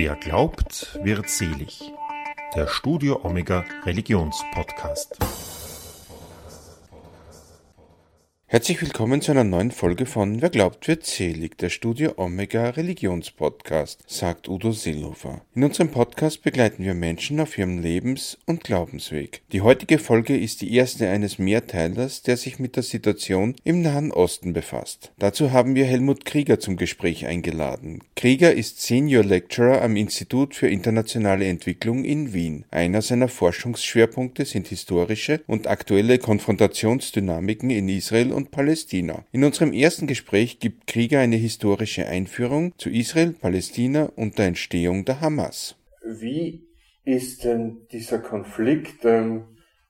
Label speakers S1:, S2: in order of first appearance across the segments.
S1: Wer glaubt, wird selig. Der Studio Omega Religionspodcast.
S2: Herzlich willkommen zu einer neuen Folge von Wer glaubt wird selig, der Studio Omega Religionspodcast, sagt Udo Seelhofer. In unserem Podcast begleiten wir Menschen auf ihrem Lebens- und Glaubensweg. Die heutige Folge ist die erste eines Mehrteilers, der sich mit der Situation im Nahen Osten befasst. Dazu haben wir Helmut Krieger zum Gespräch eingeladen. Krieger ist Senior Lecturer am Institut für internationale Entwicklung in Wien. Einer seiner Forschungsschwerpunkte sind historische und aktuelle Konfrontationsdynamiken in Israel und Palästina. In unserem ersten Gespräch gibt Krieger eine historische Einführung zu Israel, Palästina und der Entstehung der Hamas.
S3: Wie ist denn dieser Konflikt, ähm,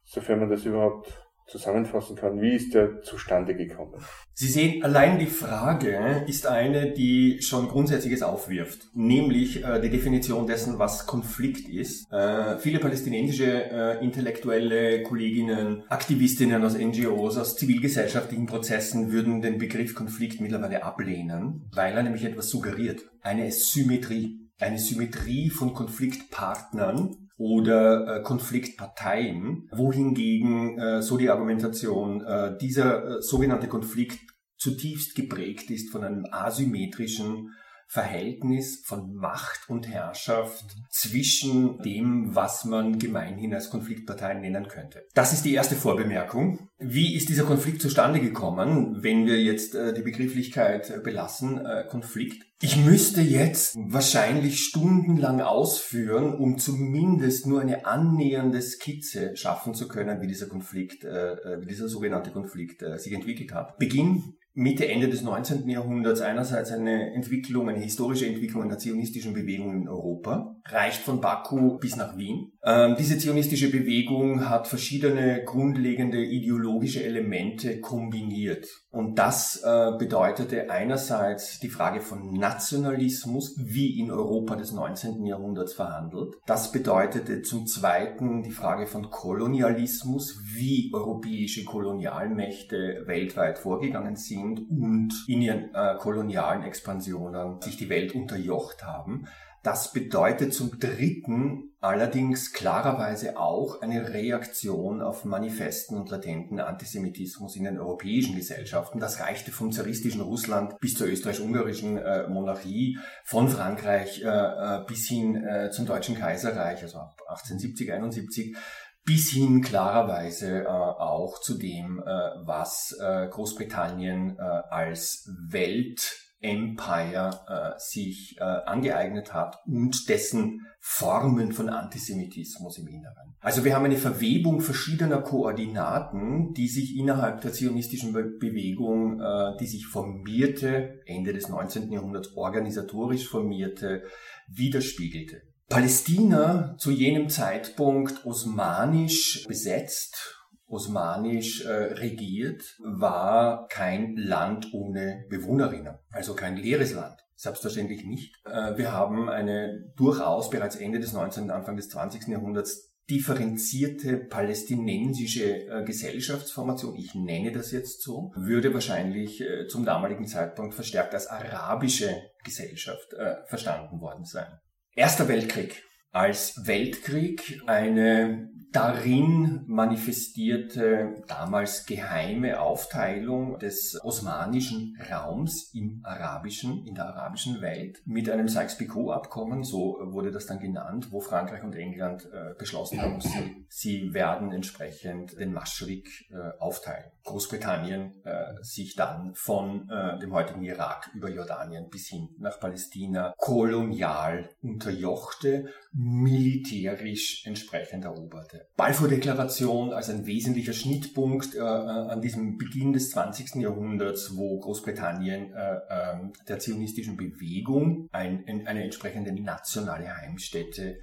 S3: sofern man das überhaupt zusammenfassen kann, wie ist der zustande gekommen?
S4: Sie sehen, allein die Frage ist eine, die schon Grundsätzliches aufwirft, nämlich äh, die Definition dessen, was Konflikt ist. Äh, viele palästinensische äh, intellektuelle Kolleginnen, Aktivistinnen aus NGOs, aus zivilgesellschaftlichen Prozessen würden den Begriff Konflikt mittlerweile ablehnen, weil er nämlich etwas suggeriert. Eine Symmetrie. Eine Symmetrie von Konfliktpartnern, oder äh, Konfliktparteien, wohingegen äh, so die Argumentation äh, dieser äh, sogenannte Konflikt zutiefst geprägt ist von einem asymmetrischen Verhältnis von Macht und Herrschaft zwischen dem, was man gemeinhin als Konfliktparteien nennen könnte. Das ist die erste Vorbemerkung. Wie ist dieser Konflikt zustande gekommen, wenn wir jetzt äh, die Begrifflichkeit belassen, äh, Konflikt? Ich müsste jetzt wahrscheinlich stundenlang ausführen, um zumindest nur eine annähernde Skizze schaffen zu können, wie dieser Konflikt, äh, wie dieser sogenannte Konflikt sich entwickelt hat. Beginn Mitte, Ende des 19. Jahrhunderts einerseits eine Entwicklung, eine historische Entwicklung einer zionistischen Bewegung in Europa, reicht von Baku bis nach Wien. Ähm, diese zionistische Bewegung hat verschiedene grundlegende ideologische Elemente kombiniert. Und das äh, bedeutete einerseits die Frage von Nationalismus, wie in Europa des 19. Jahrhunderts verhandelt. Das bedeutete zum Zweiten die Frage von Kolonialismus, wie europäische Kolonialmächte weltweit vorgegangen sind und in ihren äh, kolonialen Expansionen sich die Welt unterjocht haben. Das bedeutet zum Dritten allerdings klarerweise auch eine Reaktion auf manifesten und latenten Antisemitismus in den europäischen Gesellschaften. Das reichte vom zaristischen Russland bis zur österreich-ungarischen äh, Monarchie, von Frankreich äh, äh bis hin äh, zum Deutschen Kaiserreich, also ab 1870, 71 bis hin klarerweise äh, auch zu dem, äh, was äh, Großbritannien äh, als Welt Empire äh, sich äh, angeeignet hat und dessen Formen von Antisemitismus im Inneren. Also wir haben eine Verwebung verschiedener Koordinaten, die sich innerhalb der zionistischen Bewegung, äh, die sich formierte, Ende des 19. Jahrhunderts organisatorisch formierte, widerspiegelte. Palästina zu jenem Zeitpunkt osmanisch besetzt osmanisch äh, regiert, war kein Land ohne Bewohnerinnen, also kein leeres Land. Selbstverständlich nicht. Äh, wir haben eine durchaus bereits Ende des 19., Anfang des 20. Jahrhunderts differenzierte palästinensische äh, Gesellschaftsformation, ich nenne das jetzt so, würde wahrscheinlich äh, zum damaligen Zeitpunkt verstärkt als arabische Gesellschaft äh, verstanden worden sein. Erster Weltkrieg als Weltkrieg eine darin manifestierte damals geheime Aufteilung des osmanischen Raums im arabischen, in der arabischen Welt mit einem Sykes-Picot-Abkommen, so wurde das dann genannt, wo Frankreich und England äh, beschlossen haben, sie, sie werden entsprechend den Maschrik äh, aufteilen. Großbritannien äh, sich dann von äh, dem heutigen Irak über Jordanien bis hin nach Palästina kolonial unterjochte, militärisch entsprechend eroberte. Balfour-Deklaration als ein wesentlicher Schnittpunkt äh, äh an diesem Beginn des 20. Jahrhunderts, wo Großbritannien äh, äh, der zionistischen Bewegung ein, eine entsprechende nationale Heimstätte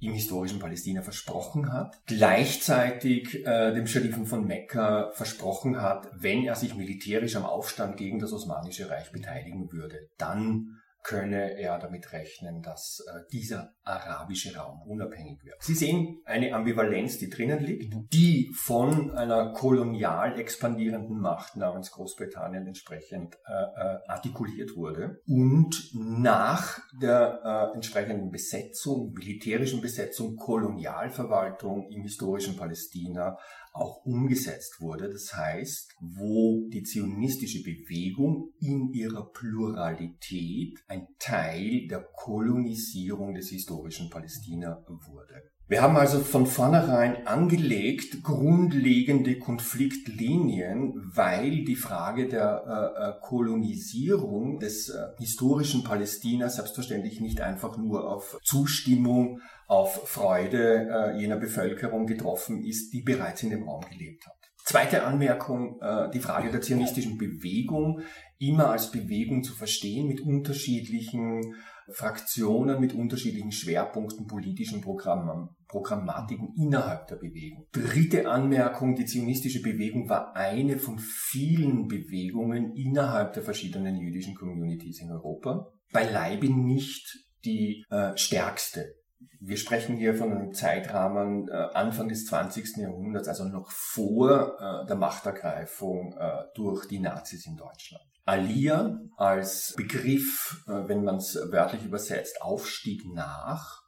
S4: im historischen Palästina versprochen hat, gleichzeitig äh, dem Scharifen von Mekka versprochen hat, wenn er sich militärisch am Aufstand gegen das Osmanische Reich beteiligen würde, dann könne er damit rechnen, dass äh, dieser arabische Raum unabhängig wird. Sie sehen eine Ambivalenz, die drinnen liegt, mhm. die von einer kolonial expandierenden Macht namens Großbritannien entsprechend äh, äh, artikuliert wurde und nach der äh, entsprechenden Besetzung, militärischen Besetzung, Kolonialverwaltung im historischen Palästina auch umgesetzt wurde. Das heißt, wo die zionistische Bewegung in ihrer Pluralität ein Teil der Kolonisierung des historischen Palästina wurde. Wir haben also von vornherein angelegt grundlegende Konfliktlinien, weil die Frage der äh, äh Kolonisierung des äh, historischen Palästina selbstverständlich nicht einfach nur auf Zustimmung, auf Freude äh, jener Bevölkerung getroffen ist, die bereits in dem Raum gelebt hat. Zweite Anmerkung, äh, die Frage der zionistischen Bewegung immer als Bewegung zu verstehen mit unterschiedlichen Fraktionen mit unterschiedlichen Schwerpunkten, politischen Programmen, Programmatiken innerhalb der Bewegung. Dritte Anmerkung, die zionistische Bewegung war eine von vielen Bewegungen innerhalb der verschiedenen jüdischen Communities in Europa. Beileibe nicht die äh, stärkste. Wir sprechen hier von einem Zeitrahmen äh, Anfang des 20. Jahrhunderts, also noch vor äh, der Machtergreifung äh, durch die Nazis in Deutschland. Aliyah als Begriff, äh, wenn man es wörtlich übersetzt, Aufstieg nach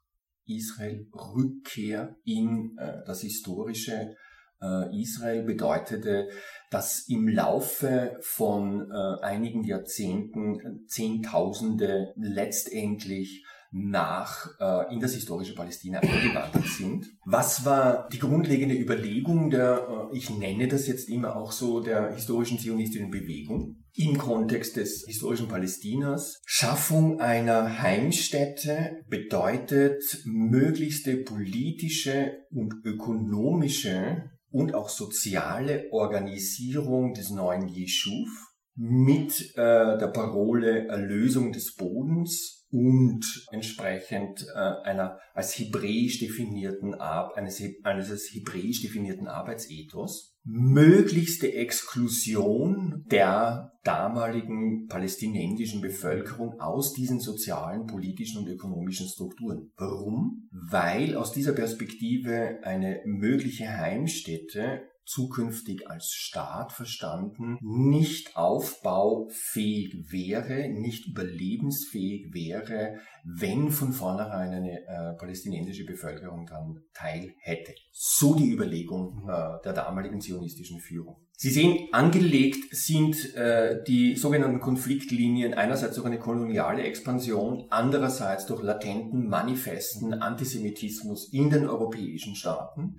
S4: Israel, Rückkehr in äh, das historische äh, Israel bedeutete, dass im Laufe von einigen Jahrzehnten Zehntausende letztendlich nach äh, in das historische Palästina eingewandert sind. Was war die grundlegende Überlegung der, äh, ich nenne das jetzt immer auch so, der historischen zionistischen Bewegung? im Kontext des historischen Palästinas. Schaffung einer Heimstätte bedeutet möglichste politische und ökonomische und auch soziale Organisierung des neuen Jeschuv mit äh, der Parole Erlösung des Bodens und entsprechend äh, einer als hebräisch definierten eines, eines hebräisch definierten Arbeitsethos möglichste Exklusion der damaligen palästinensischen Bevölkerung aus diesen sozialen, politischen und ökonomischen Strukturen. Warum? Weil aus dieser Perspektive eine mögliche Heimstätte zukünftig als Staat verstanden nicht aufbaufähig wäre, nicht überlebensfähig wäre, wenn von vornherein eine äh, palästinensische Bevölkerung dann teil hätte. So die Überlegung mhm. äh, der damaligen zionistischen Führung. Sie sehen, angelegt sind äh, die sogenannten Konfliktlinien einerseits durch eine koloniale Expansion, andererseits durch latenten, manifesten Antisemitismus in den europäischen Staaten.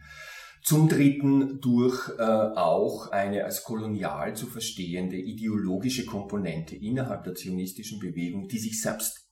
S4: Zum Dritten durch äh, auch eine als kolonial zu verstehende ideologische Komponente innerhalb der zionistischen Bewegung, die sich selbst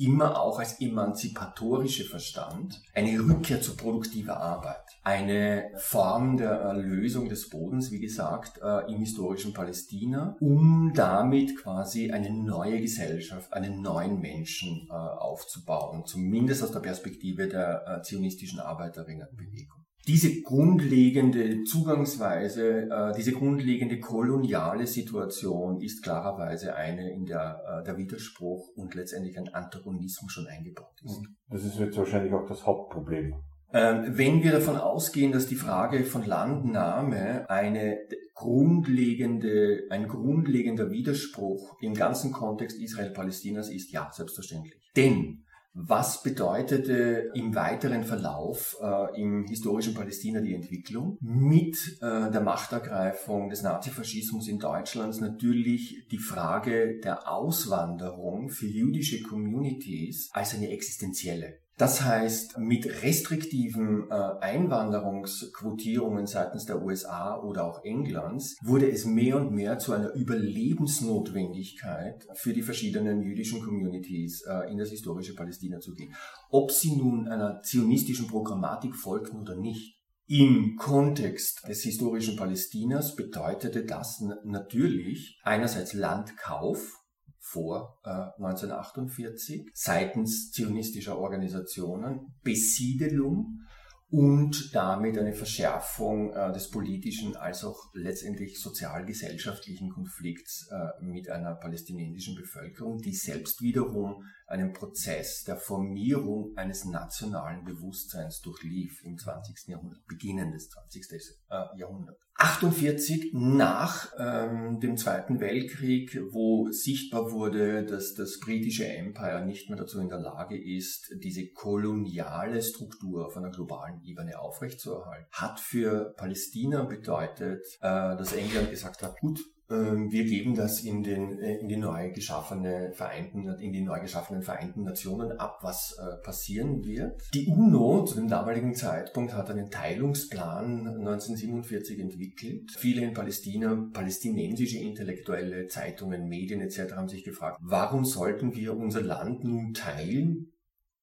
S4: immer auch als emanzipatorische verstand, eine Rückkehr zu produktiver Arbeit, eine Form der Erlösung des Bodens, wie gesagt, äh, im historischen Palästina, um damit quasi eine neue Gesellschaft, einen neuen Menschen äh, aufzubauen, zumindest aus der Perspektive der äh, zionistischen Arbeiterinnenbewegung diese grundlegende Zugangsweise, äh, diese grundlegende koloniale Situation ist klarerweise eine, in der äh, der Widerspruch und letztendlich ein Antagonismus schon eingebaut ist. Und
S3: das ist jetzt wahrscheinlich auch das Hauptproblem.
S4: Ähm, wenn wir davon ausgehen, dass die Frage von Landnahme eine grundlegende, ein grundlegender Widerspruch im ganzen Kontext Israel-Palästinas ist, ja, selbstverständlich. Denn was bedeutete im weiteren Verlauf äh, im historischen Palästina die Entwicklung? Mit äh, der Machtergreifung des Nazifaschismus in Deutschland natürlich die Frage der Auswanderung für jüdische Communities als eine existenzielle. Das heißt, mit restriktiven äh, Einwanderungsquotierungen seitens der USA oder auch Englands wurde es mehr und mehr zu einer Überlebensnotwendigkeit für die verschiedenen jüdischen Communities äh, in das historische Palästina zu gehen. Ob sie nun einer zionistischen Programmatik folgten oder nicht. Im Kontext des historischen Palästinas bedeutete das natürlich einerseits Landkauf, vor äh, 1948 seitens zionistischer Organisationen, Besiedelung und damit eine Verschärfung äh, des politischen als auch letztendlich sozial-gesellschaftlichen Konflikts äh, mit einer palästinensischen Bevölkerung, die selbst wiederum einen Prozess der Formierung eines nationalen Bewusstseins durchlief im 20. Jahrhundert, Beginn des 20. Äh, Jahrhunderts. 48 nach ähm, dem Zweiten Weltkrieg, wo sichtbar wurde, dass das britische Empire nicht mehr dazu in der Lage ist, diese koloniale Struktur auf einer globalen Ebene aufrechtzuerhalten, hat für Palästina bedeutet, äh, dass England gesagt hat, gut, wir geben das in, den, äh, in die neu geschaffene Vereinten, in die neu geschaffenen Vereinten Nationen ab, was äh, passieren wird. Die UNO zu dem damaligen Zeitpunkt hat einen Teilungsplan 1947 entwickelt. Viele in Palästina, palästinensische Intellektuelle, Zeitungen, Medien etc. haben sich gefragt, warum sollten wir unser Land nun teilen?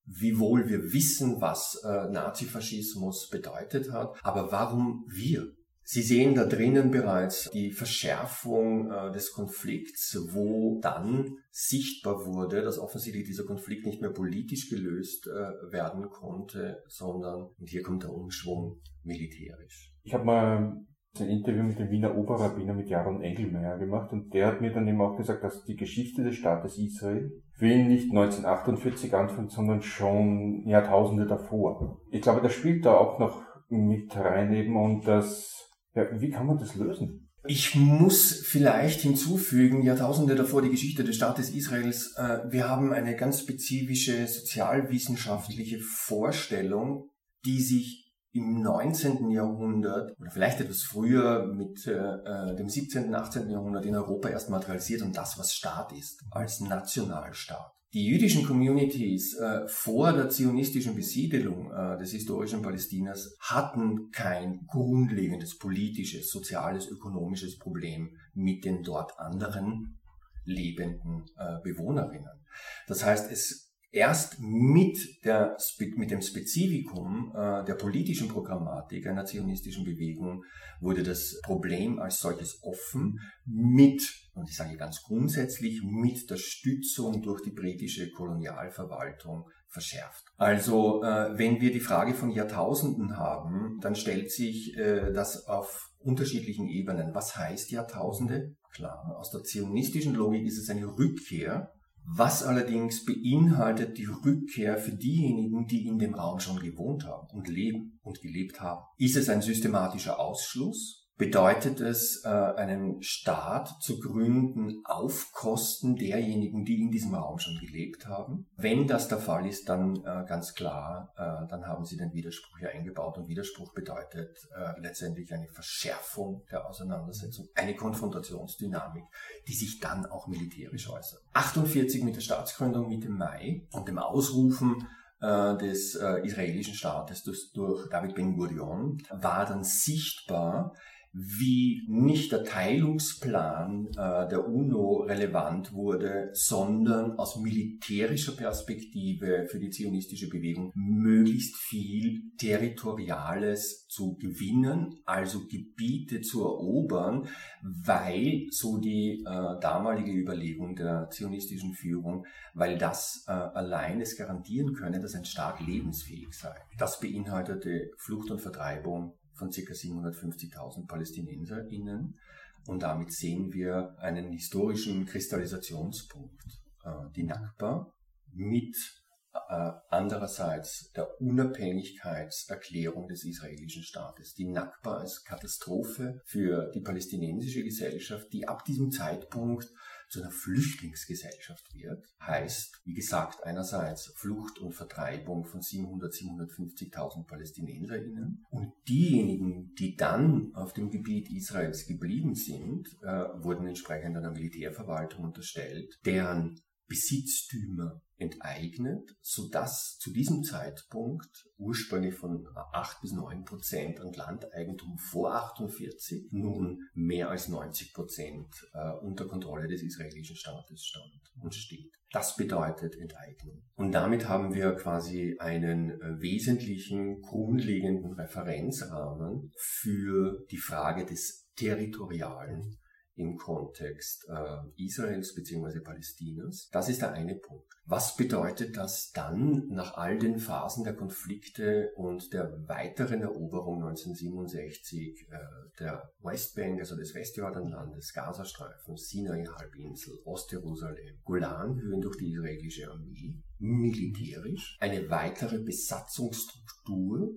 S4: Wiewohl wir wissen, was äh, Nazifaschismus bedeutet hat, aber warum wir? Sie sehen da drinnen bereits die Verschärfung äh, des Konflikts, wo dann sichtbar wurde, dass offensichtlich dieser Konflikt nicht mehr politisch gelöst äh, werden konnte, sondern, und hier kommt der Umschwung, militärisch.
S3: Ich habe mal ein Interview mit dem Wiener Oberrabbiner mit Jaron Engelmeier gemacht und der hat mir dann eben auch gesagt, dass die Geschichte des Staates Israel für ihn nicht 1948 anfängt, sondern schon Jahrtausende davor. Ich glaube, das spielt da auch noch mit rein eben und das ja, wie kann man das lösen?
S4: Ich muss vielleicht hinzufügen, Jahrtausende davor die Geschichte des Staates Israels. Äh, wir haben eine ganz spezifische sozialwissenschaftliche Vorstellung, die sich im 19. Jahrhundert oder vielleicht etwas früher mit äh, äh dem 17., 18. Jahrhundert in Europa erst materialisiert und das, was Staat ist, als Nationalstaat. Die jüdischen Communities äh, vor der zionistischen Besiedelung äh, des historischen Palästinas hatten kein grundlegendes politisches, soziales, ökonomisches Problem mit den dort anderen lebenden äh, Bewohnerinnen. Das heißt, es erst mit, der, mit dem Spezifikum äh, der politischen Programmatik einer zionistischen Bewegung wurde das Problem als solches offen mit, und ich sage ganz grundsätzlich, mit der Stützung durch die britische Kolonialverwaltung verschärft. Also äh, wenn wir die Frage von Jahrtausenden haben, dann stellt sich äh, das auf unterschiedlichen Ebenen. Was heißt Jahrtausende? Klar, aus der zionistischen Logik ist es eine Rückkehr was allerdings beinhaltet die Rückkehr für diejenigen, die in dem Raum schon gewohnt haben und leben und gelebt haben. Ist es ein systematischer Ausschluss? Bedeutet es, äh, einen Staat zu gründen auf Kosten derjenigen, die in diesem Raum schon gelebt haben. Wenn das der Fall ist, dann äh, ganz klar, äh, dann haben sie den Widerspruch hier eingebaut und Widerspruch bedeutet letztendlich eine Verschärfung der Auseinandersetzung, eine Konfrontationsdynamik, die sich dann auch militärisch äußert. 48 mit der Staatsgründung Mitte Mai und dem Ausrufen des israelischen Staates durch David Ben Gurion war dann sichtbar, wie nicht der Teilungsplan äh, der UNO relevant wurde, sondern aus militärischer Perspektive für die zionistische Bewegung möglichst viel Territoriales zu gewinnen, also Gebiete zu erobern, weil, so die äh, damalige Überlegung der zionistischen Führung, weil das äh, allein es garantieren könne, dass ein Staat lebensfähig sei. Das beinhaltete Flucht und Vertreibung von ca. 750.000 PalästinenserInnen. Und damit sehen wir einen historischen Kristallisationspunkt. Äh, die Nakba mit äh, andererseits der Unabhängigkeitserklärung des israelischen Staates. Die Nakba als Katastrophe für die palästinensische Gesellschaft, die ab diesem Zeitpunkt zu einer Flüchtlingsgesellschaft wird, heißt, wie gesagt, einerseits Flucht und Vertreibung von 700, 750.000 PalästinenserInnen. Und diejenigen, die dann auf dem Gebiet Israels geblieben sind, äh, wurden entsprechend einer Militärverwaltung unterstellt, deren Besitztümer enteignet, sodass zu diesem Zeitpunkt ursprünglich von 8 bis 9 Prozent an Landeigentum vor 48 nun mehr als 90 Prozent äh, unter Kontrolle des israelischen Staates stand und steht. Das bedeutet Enteignung. Und damit haben wir quasi einen äh, wesentlichen, grundlegenden Referenzrahmen für die Frage des Territorialen im Kontext äh, Israels bzw. Palästinas. Das ist der eine Punkt. Was bedeutet das dann nach all den Phasen der Konflikte und der weiteren Eroberung 1967 äh, der Westbank, also des Westjordanlandes, Gazastreifen, Sinai-Halbinsel, Ostjerusalem, Golanhöhen durch die israelische Armee, militärisch, eine weitere Besatzungsstruktur,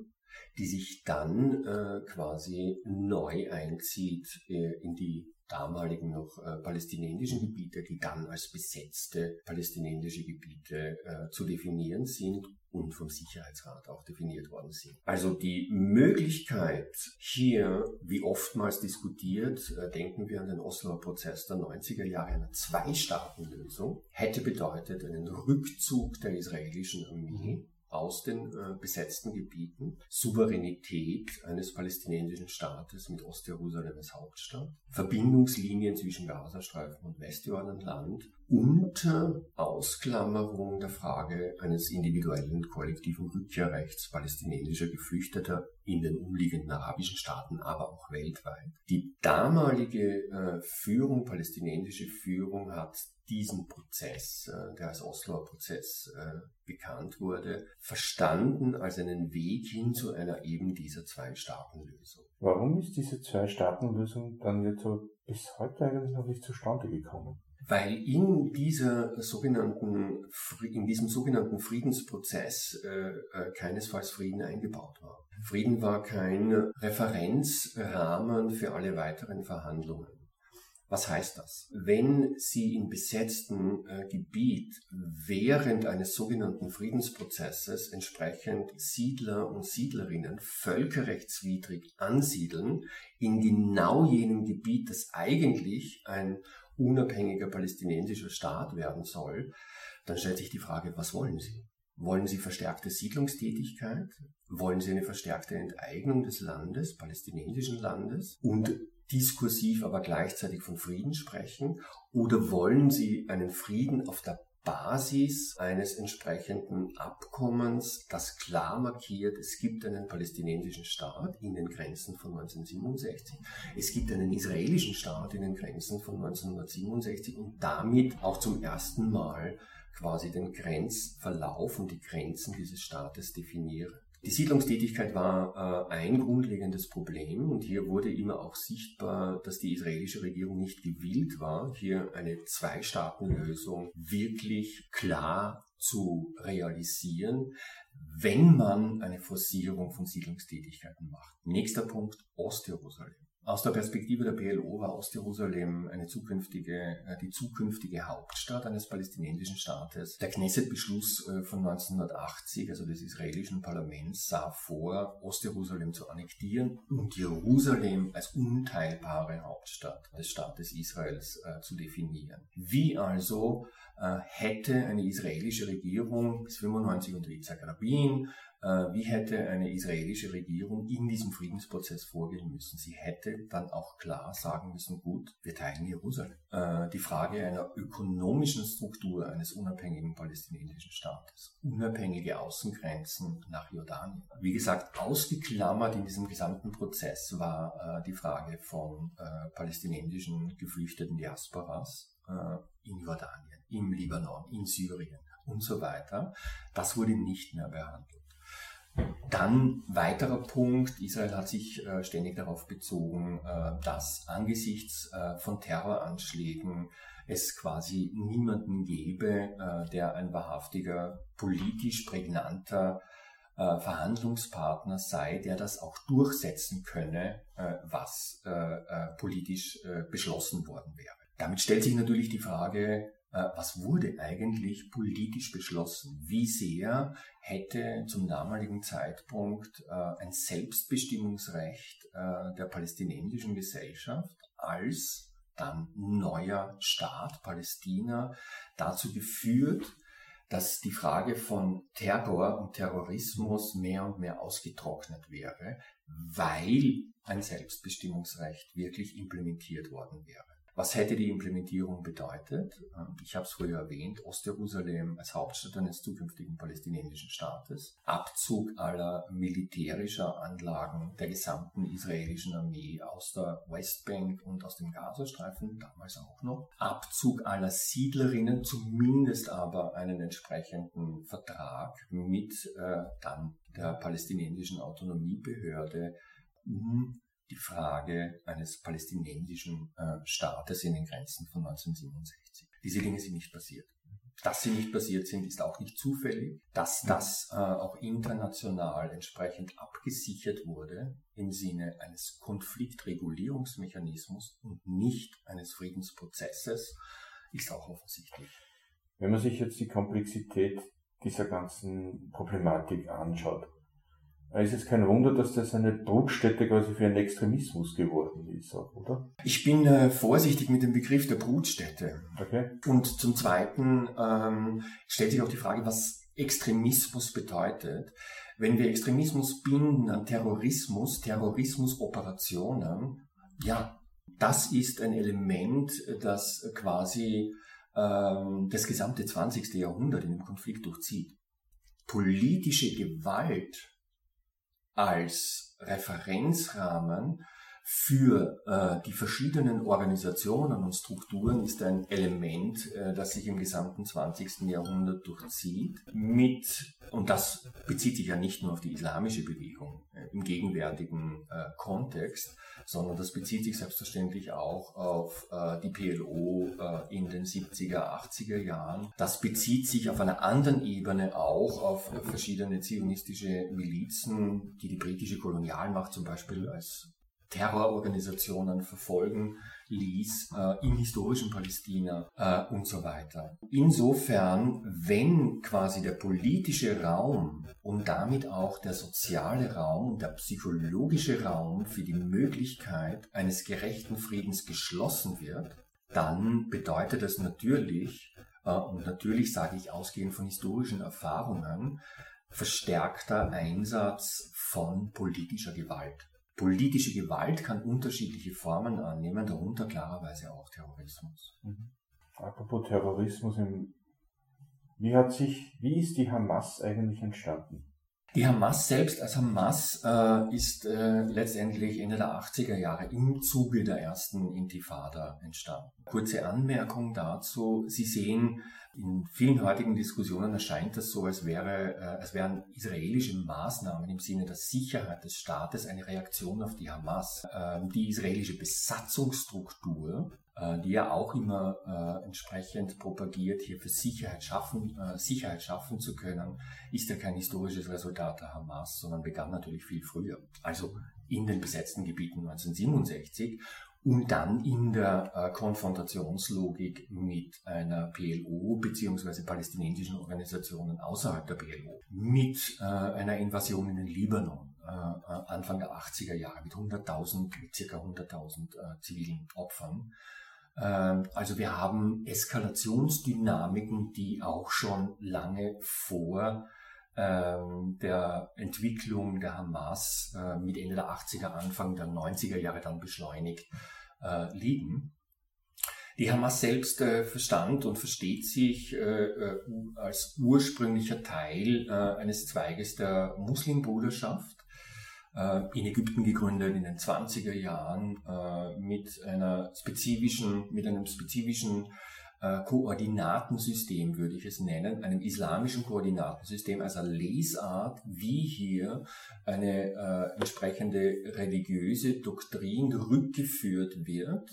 S4: die sich dann äh, quasi neu einzieht äh, in die damaligen noch äh, palästinensischen Gebiete, die dann als besetzte palästinensische Gebiete äh, zu definieren sind und vom Sicherheitsrat auch definiert worden sind. Also die Möglichkeit hier, wie oftmals diskutiert, äh, denken wir an den Osloer Prozess der 90er Jahre, einer Zwei-Staaten-Lösung, hätte bedeutet einen Rückzug der israelischen Armee aus den äh, besetzten Gebieten, Souveränität eines palästinensischen Staates mit Ostjerusalem als Hauptstadt, Verbindungslinien zwischen Gazastreifen und Westjordanland äh, Ausklammerung der Frage eines individuellen kollektiven Rückkehrrechts palästinensischer Geflüchteter in den umliegenden arabischen Staaten, aber auch weltweit. Die damalige äh, Führung, palästinensische Führung hat diesen Prozess, äh, der als Osloer Prozess äh, bekannt wurde, verstanden als einen Weg hin zu einer eben dieser Zwei-Staaten-Lösung.
S3: Warum ist diese Zwei-Staaten-Lösung dann jetzt so bis heute eigentlich noch nicht zustande gekommen?
S4: Weil in dieser sogenannten, in diesem sogenannten Friedensprozess äh, äh, keinesfalls Frieden eingebaut war. Frieden war kein Referenzrahmen für alle weiteren Verhandlungen. Was heißt das? Wenn Sie in besetztem äh, Gebiet während eines sogenannten Friedensprozesses entsprechend Siedler und Siedlerinnen völkerrechtswidrig ansiedeln, in genau jenem Gebiet, das eigentlich ein unabhängiger palästinensischer Staat werden soll, dann stellt sich die Frage, was wollen Sie? Wollen Sie verstärkte Siedlungstätigkeit? Wollen Sie eine verstärkte Enteignung des Landes, palästinensischen Landes? Und diskursiv aber gleichzeitig von Frieden sprechen? Oder wollen Sie einen Frieden auf der Basis eines entsprechenden Abkommens, das klar markiert, es gibt einen palästinensischen Staat in den Grenzen von 1967, es gibt einen israelischen Staat in den Grenzen von 1967 und damit auch zum ersten Mal quasi den Grenzverlauf und die Grenzen dieses Staates definieren. Die Siedlungstätigkeit war äh, ein grundlegendes Problem und hier wurde immer auch sichtbar, dass die israelische Regierung nicht gewillt war, hier eine Zwei-Staaten-Lösung wirklich klar zu realisieren, wenn man eine Forcierung von Siedlungstätigkeiten macht. Nächster Punkt, Ostjerusalem. Aus der Perspektive der PLO war Ostjerusalem eine zukünftige, äh, die zukünftige Hauptstadt eines palästinensischen Staates. Der Knesset-Beschluss äh, von 1980, also des israelischen Parlaments, sah vor, Ostjerusalem zu annektieren und Jerusalem als unteilbare Hauptstadt des Staates Israels äh, zu definieren. Wie also hätte eine israelische Regierung bis 95 unter Yitzhak Rabin wie hätte eine israelische Regierung in diesem Friedensprozess vorgehen müssen? Sie hätte dann auch klar sagen müssen, gut, wir teilen Jerusalem. Äh, die Frage einer ökonomischen Struktur eines unabhängigen palästinensischen Staates, unabhängige Außengrenzen nach Jordanien. Wie gesagt, ausgeklammert in diesem gesamten Prozess war äh, die Frage von palästinensischen geflüchteten Diasporas in Jordanien, im Libanon, in Syrien und so weiter. Das wurde nicht mehr behandelt. Dann weiterer Punkt, Israel hat sich äh, ständig darauf bezogen, äh, dass angesichts äh, von Terroranschlägen es quasi niemanden gäbe, äh, der ein wahrhaftiger, politisch prägnanter äh, Verhandlungspartner sei, der das auch durchsetzen könne, äh, was politisch beschlossen worden wäre. Damit stellt sich natürlich die Frage, was wurde eigentlich politisch beschlossen? Wie sehr hätte zum damaligen Zeitpunkt äh, ein Selbstbestimmungsrecht äh, der palästinensischen Gesellschaft als dann neuer Staat Palästina dazu geführt, dass die Frage von Terror und Terrorismus mehr und mehr ausgetrocknet wäre, weil ein Selbstbestimmungsrecht wirklich implementiert worden wäre. Was hätte die Implementierung bedeutet? Ähm, ich habe es früher erwähnt, Ostjerusalem als Hauptstadt eines zukünftigen palästinensischen Staates, Abzug aller militärischer Anlagen der gesamten israelischen Armee aus der Westbank und aus dem Gazastreifen, damals auch noch, Abzug aller Siedlerinnen, zumindest aber einen entsprechenden Vertrag mit äh, dann der palästinensischen Autonomiebehörde, um die Frage eines palästinensischen äh, Staates in den Grenzen von 1967. Diese Dinge sind nicht passiert. Dass sie nicht passiert sind, ist auch nicht zufällig. Dass das äh, auch international entsprechend abgesichert wurde im Sinne eines Konfliktregulierungsmechanismus und nicht eines Friedensprozesses, ist auch offensichtlich.
S3: Wenn man sich jetzt die Komplexität dieser ganzen Problematik anschaut, es ist kein Wunder, dass das eine Brutstätte quasi für einen Extremismus geworden ist, oder?
S4: Ich bin äh, vorsichtig mit dem Begriff der Brutstätte.
S3: Okay.
S4: Und zum Zweiten ähm, stellt sich auch die Frage, was Extremismus bedeutet. Wenn wir Extremismus binden an Terrorismus, Terrorismusoperationen, ja, das ist ein Element, das quasi ähm, das gesamte 20. Jahrhundert in dem Konflikt durchzieht. Politische Gewalt als Referenzrahmen für äh, die verschiedenen Organisationen und Strukturen ist ein Element, äh, das sich im gesamten 20. Jahrhundert durchzieht, mit, und das bezieht sich ja nicht nur auf die islamische Bewegung äh, im gegenwärtigen äh, Kontext, sondern das bezieht sich selbstverständlich auch auf äh, die PLO äh, in den 70er, 80er Jahren. Das bezieht sich auf einer anderen Ebene auch auf verschiedene zionistische Milizen, die die britische Kolonialmacht zum Beispiel als Terrororganisationen verfolgen ließ äh, im historischen Palästina äh, und so weiter. Insofern, wenn quasi der politische Raum und damit auch der soziale Raum und der psychologische Raum für die Möglichkeit eines gerechten Friedens geschlossen wird, dann bedeutet das natürlich, äh, und natürlich sage ich ausgehend von historischen Erfahrungen, verstärkter Einsatz von politischer Gewalt. Politische Gewalt kann unterschiedliche Formen annehmen, darunter klarerweise auch Terrorismus.
S3: Mhm. Apropos Terrorismus, wie hat sich, wie ist die Hamas eigentlich entstanden?
S4: Die Hamas selbst als Hamas äh, ist äh, letztendlich Ende der 80er Jahre im Zuge der ersten Intifada entstanden. Kurze Anmerkung dazu. Sie sehen, in vielen heutigen Diskussionen erscheint das so, als, wäre, äh, als wären israelische Maßnahmen im Sinne der Sicherheit des Staates eine Reaktion auf die Hamas. Äh, die israelische Besatzungsstruktur äh, die ja auch immer äh, entsprechend propagiert, hier für Sicherheit schaffen, Sicherheit schaffen zu können, ist ja kein historisches Resultat der Hamas, sondern begann natürlich viel früher. Also in den besetzten Gebieten 1967 und dann in der äh, Konfrontationslogik mit einer PLO beziehungsweise palästinensischen Organisationen außerhalb der PLO, mit äh, einer Invasion in den Libanon äh, Anfang der 80er Jahre mit 100.000, mit circa 100.000 äh, zivilen Opfern. Ähm, also wir haben Eskalationsdynamiken, die auch schon lange vor der Entwicklung der Hamas äh, mit Ende der 80er, Anfang der 90er Jahre dann beschleunigt äh, liegen. Die Hamas selbst äh, verstand und versteht sich als ursprünglicher Teil eines Zweiges der Muslimbruderschaft in Ägypten gegründet in den 20er Jahren mit einer spezifischen, mit einem spezifischen äh, Koordinatensystem, würde ich es nennen, einem islamischen Koordinatensystem, also Lesart, wie hier eine äh, entsprechende religiöse Doktrin rückgeführt wird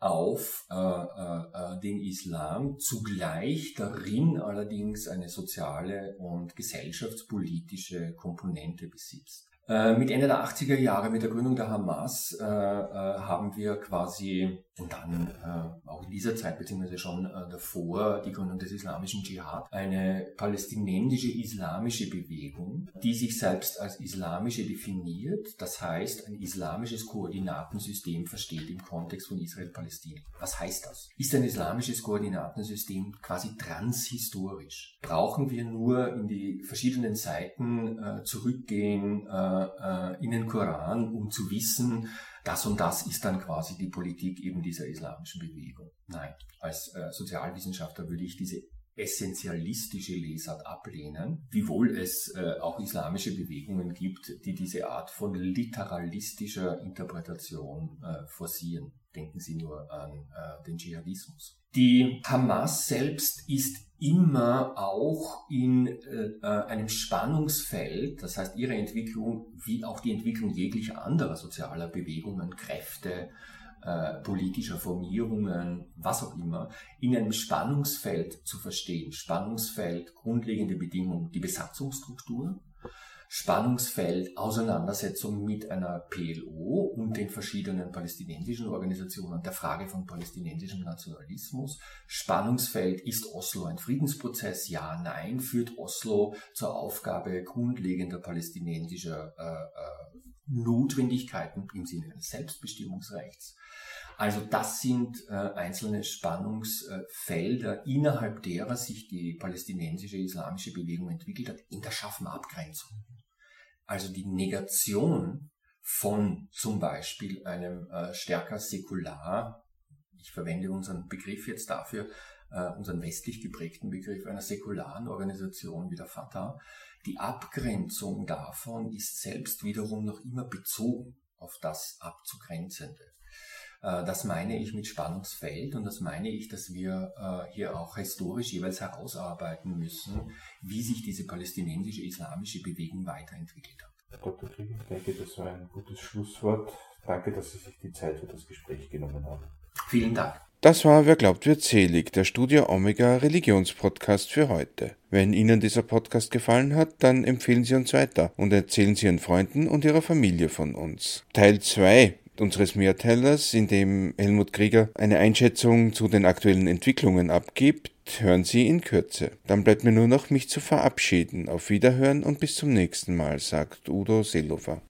S4: auf äh, äh, den Islam, zugleich darin allerdings eine soziale und gesellschaftspolitische Komponente besitzt. Äh, mit Ende der 80er Jahre, mit der Gründung der Hamas, äh, äh, haben wir quasi und dann äh, auch in dieser Zeit, beziehungsweise schon äh, davor, die Gründung des islamischen Dschihad, eine palästinensische islamische Bewegung, die sich selbst als islamische definiert, das heißt ein islamisches Koordinatensystem versteht im Kontext von Israel-Palästina. Was heißt das? Ist ein islamisches Koordinatensystem quasi transhistorisch? Brauchen wir nur in die verschiedenen Seiten äh, zurückgehen, äh, äh, in den Koran, um zu wissen, das und das ist dann quasi die Politik eben dieser islamischen Bewegung. Nein, als äh, Sozialwissenschaftler würde ich diese essentialistische Lesart ablehnen, wiewohl es äh, auch islamische Bewegungen gibt, die diese Art von literalistischer Interpretation äh, forcieren. Denken Sie nur an äh, den Dschihadismus. Die Hamas selbst ist immer auch in äh, einem Spannungsfeld, das heißt ihre Entwicklung wie auch die Entwicklung jeglicher anderer sozialer Bewegungen, Kräfte, äh, politischer Formierungen, was auch immer, in einem Spannungsfeld zu verstehen. Spannungsfeld, grundlegende Bedingung, die Besatzungsstruktur, Spannungsfeld, Auseinandersetzung mit einer PLO und den verschiedenen palästinensischen Organisationen, der Frage von palästinensischem Nationalismus. Spannungsfeld, ist Oslo ein Friedensprozess? Ja, nein. Führt Oslo zur Aufgabe grundlegender palästinensischer äh, äh, Notwendigkeiten im Sinne eines Selbstbestimmungsrechts? Also das sind äh, einzelne Spannungsfelder, innerhalb derer sich die palästinensische islamische Bewegung entwickelt hat, in der scharfen Abgrenzung. Also die Negation von zum Beispiel einem äh, stärker säkular, ich verwende unseren Begriff jetzt dafür, äh, unseren westlich geprägten Begriff einer säkularen Organisation wie der Fatah, die Abgrenzung davon ist selbst wiederum noch immer bezogen auf das Abzugrenzende. Äh, das meine ich mit Spannungsfeld und das meine ich, dass wir äh, hier auch historisch jeweils herausarbeiten müssen, wie sich diese palästinensische islamische Bewegung weiterentwickelt hat.
S3: Dr. Krieger, ich denke, das war ein gutes Schlusswort. Danke, dass Sie sich die Zeit für das Gespräch genommen haben.
S4: Vielen Dank.
S2: Das war Wer glaubt wird selig, der Studio Omega Religionspodcast für heute. Wenn Ihnen dieser Podcast gefallen hat, dann empfehlen Sie uns weiter und erzählen Sie Ihren Freunden und Ihrer Familie von uns. Teil 2 unseres Mehrteilers, in dem Helmut Krieger eine Einschätzung zu den aktuellen Entwicklungen abgibt, hören Sie in Kürze. Dann bleibt mir nur noch, mich zu verabschieden. Auf Wiederhören und bis zum nächsten Mal, sagt Udo Seelofer.